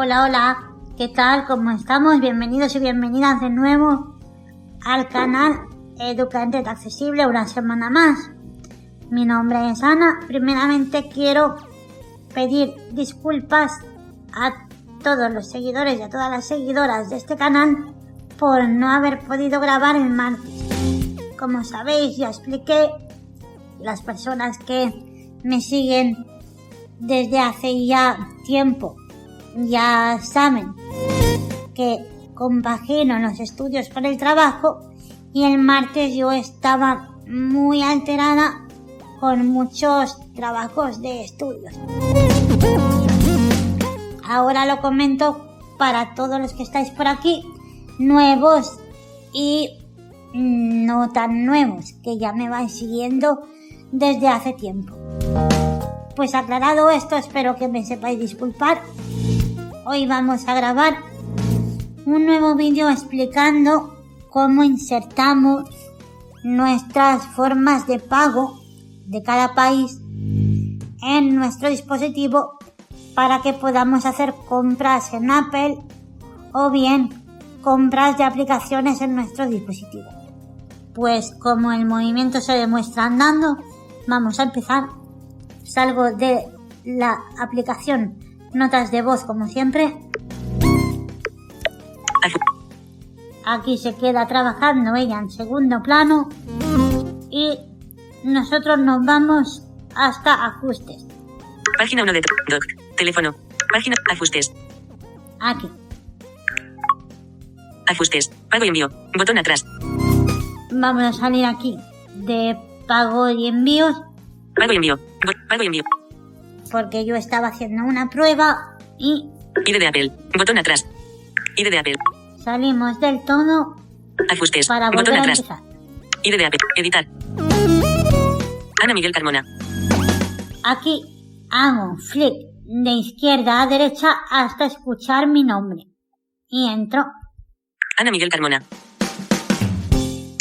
Hola, hola, ¿qué tal? ¿Cómo estamos? Bienvenidos y bienvenidas de nuevo al canal Educante Accesible una semana más. Mi nombre es Ana. Primeramente quiero pedir disculpas a todos los seguidores y a todas las seguidoras de este canal por no haber podido grabar el martes. Como sabéis, ya expliqué, las personas que me siguen desde hace ya tiempo ya saben que compagino los estudios con el trabajo y el martes yo estaba muy alterada con muchos trabajos de estudios. Ahora lo comento para todos los que estáis por aquí, nuevos y no tan nuevos, que ya me vais siguiendo desde hace tiempo. Pues aclarado esto, espero que me sepáis disculpar. Hoy vamos a grabar un nuevo vídeo explicando cómo insertamos nuestras formas de pago de cada país en nuestro dispositivo para que podamos hacer compras en Apple o bien compras de aplicaciones en nuestro dispositivo. Pues como el movimiento se demuestra andando, vamos a empezar. Salgo de la aplicación Notas de voz como siempre. Aquí se queda trabajando ella en segundo plano y nosotros nos vamos hasta ajustes. Página 1 de doc. Teléfono. Página. Ajustes. Aquí. Ajustes. Pago y envío. Botón atrás. Vamos a salir aquí de pago y envíos. Pago y envío. pago y envío. Porque yo estaba haciendo una prueba y... ID de Apple. Botón atrás. ID de Apple. Salimos del tono. Ajustes. Para volver botón a atrás. empezar. ID de Apple. Editar. Ana Miguel Carmona. Aquí hago flick de izquierda a derecha hasta escuchar mi nombre. Y entro. Ana Miguel Carmona.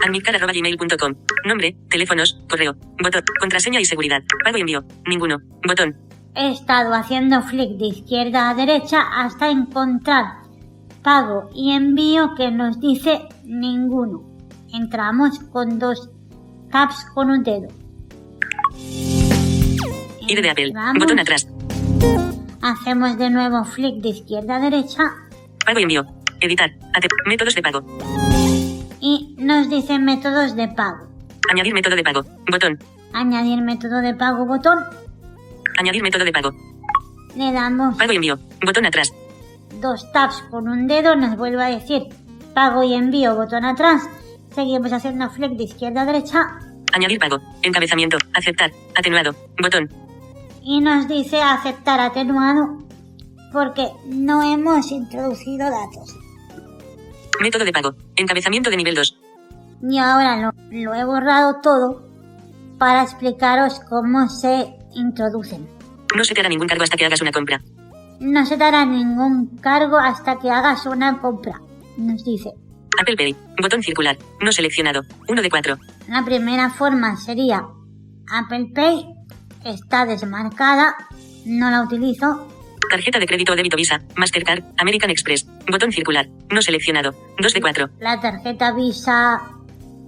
Anmilcar.gmail.com. Nombre, teléfonos, correo, botón, contraseña y seguridad. Pago y envío. Ninguno. Botón. He estado haciendo flick de izquierda a derecha hasta encontrar pago y envío que nos dice ninguno. Entramos con dos taps con un dedo. ID de Apple. Botón atrás. Hacemos de nuevo flick de izquierda a derecha Pago y envío. Editar. Métodos de pago. y nos dice métodos de pago. Añadir método de pago. Botón. Añadir método de pago botón. Añadir método de pago. Le damos Pago y envío. Botón atrás. dos taps con un dedo, nos vuelve a decir pago y envío botón atrás. Seguimos haciendo flick de izquierda a derecha Añadir pago. Encabezamiento. Aceptar. Atenuado. Botón. y nos dice aceptar atenuado porque no hemos introducido datos. Método de pago. Encabezamiento de nivel 2. Y ahora lo, lo he borrado todo para explicaros cómo se introducen. No se te hará ningún cargo hasta que hagas una compra. No se dará ningún cargo hasta que hagas una compra, nos dice. Apple Pay. Botón circular. No seleccionado. 1 de 4. La primera forma sería Apple Pay, está desmarcada, no la utilizo. Tarjeta de crédito o débito Visa. Mastercard. American Express. Botón circular. No seleccionado. 2 de 4. La tarjeta Visa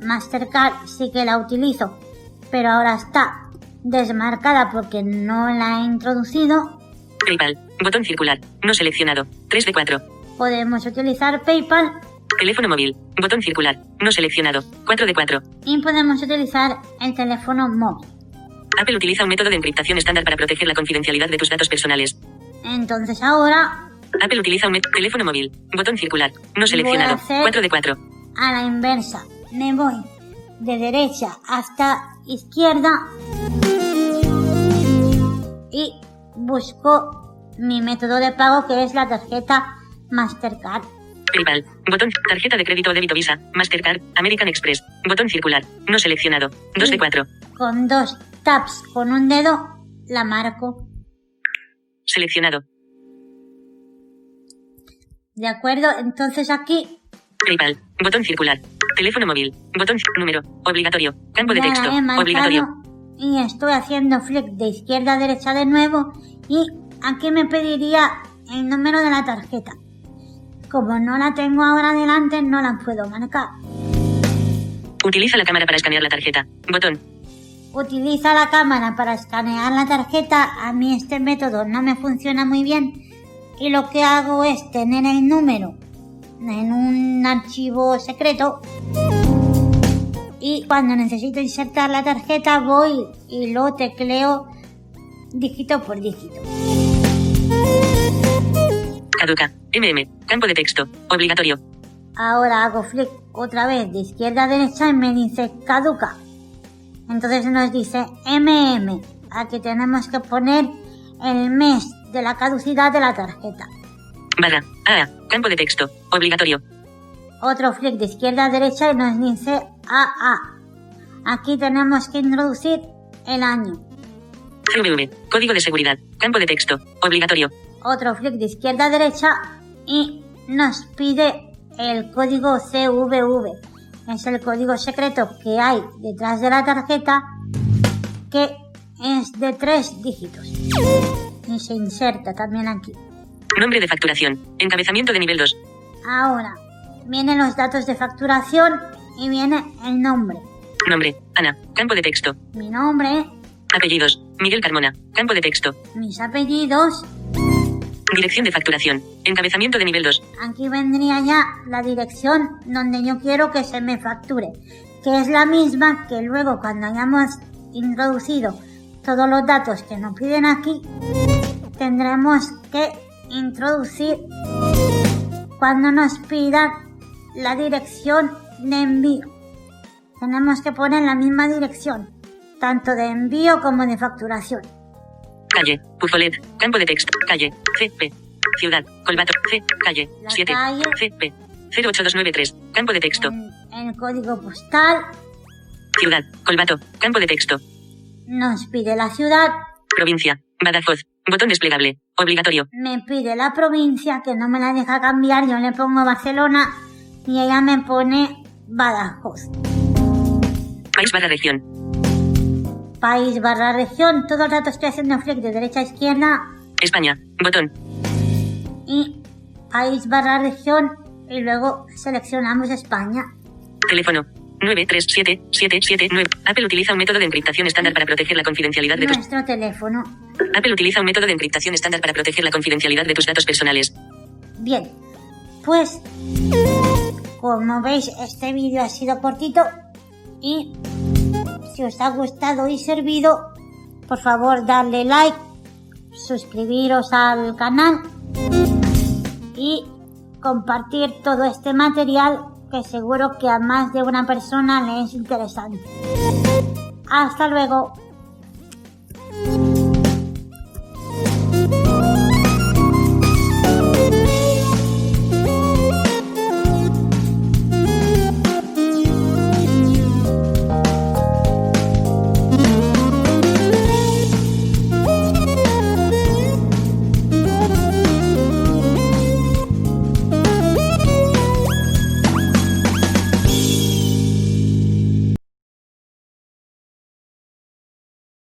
Mastercard sí que la utilizo, pero ahora está desmarcada porque no la he introducido. PayPal. Botón circular. No seleccionado. 3 de 4. Podemos utilizar PayPal Teléfono móvil. Botón circular. No seleccionado. 4 de 4. y podemos utilizar el teléfono móvil. Apple utiliza un método de encriptación estándar para proteger la confidencialidad de tus datos personales. Entonces ahora, Apple utiliza un teléfono móvil. Botón circular. No seleccionado. hacer- 4 de 4. a la inversa, me voy de derecha hasta izquierda y busco mi método de pago que es la tarjeta Mastercard. PayPal. Botón. Tarjeta de crédito o débito Visa. Mastercard. American Express. Botón circular. No seleccionado. 2 de 4. Con dos taps con un dedo la marco. Seleccionado. ¿De acuerdo? Entonces aquí PayPal. Botón circular. Teléfono móvil. Botón número. Obligatorio. Campo de texto. marcado Obligatorio. Y estoy haciendo flick de izquierda a derecha de nuevo y aquí me pediría el número de la tarjeta. Como no la tengo ahora delante, no la puedo marcar. Utiliza la cámara para escanear la tarjeta. Botón. Utiliza la cámara para escanear la tarjeta. A mí este método no me funciona muy bien y lo que hago es tener el número en un archivo secreto y cuando necesito insertar la tarjeta voy y lo tecleo dígito por dígito. Caduca. MM. Campo de texto. Obligatorio. Ahora hago flick otra vez de izquierda a derecha y me dice caduca. Entonces nos dice MM. Aquí tenemos que poner el mes de la caducidad de la tarjeta. Barra. A. Campo de texto. Obligatorio. Otro flick de izquierda a derecha y nos dice AA. Aquí tenemos que introducir el año. CVV. Código de seguridad. Campo de texto. Obligatorio. Otro flick de izquierda a derecha y nos pide el código CVV. Es el código secreto que hay detrás de la tarjeta que es de tres dígitos. Y se inserta también aquí. Nombre de facturación. Encabezamiento de nivel 2. Ahora, vienen los datos de facturación y viene el nombre. Nombre. Ana. Campo de texto. Mi nombre, Apellidos. Miguel Carmona. Campo de texto. mis apellidos. Dirección de facturación. Encabezamiento de nivel 2. Aquí vendría ya la dirección donde yo quiero que se me facture, que es la misma que luego cuando hayamos introducido todos los datos que nos piden aquí, tendremos que introducir cuando nos pidan la dirección de envío. Tenemos que poner la misma dirección, tanto de envío como de facturación. Calle. Pufolet. Campo de texto. Calle. CP. Ciudad. Colbato. C. Calle. La 7. calle. CP. 08293. Campo de texto. En el código postal Ciudad. Colbato. Campo de texto. nos pide la ciudad, Provincia. Badajoz. Botón desplegable. Obligatorio. me pide la provincia que no me la deja cambiar, yo le pongo Barcelona y ella me pone Badajoz. País barra región. País barra región, todo el rato estoy haciendo flick de derecha a izquierda España. Botón. y país barra región y luego seleccionamos España. Teléfono. 937-779. Apple utiliza un método de encriptación estándar para proteger la confidencialidad de tus... Nuestro teléfono. Apple utiliza un método de encriptación estándar para proteger la confidencialidad de tus datos personales. Bien, pues como veis este vídeo ha sido cortito y si os ha gustado y servido, por favor darle like, suscribiros al canal y compartir todo este material que seguro que a más de una persona le es interesante. Hasta luego.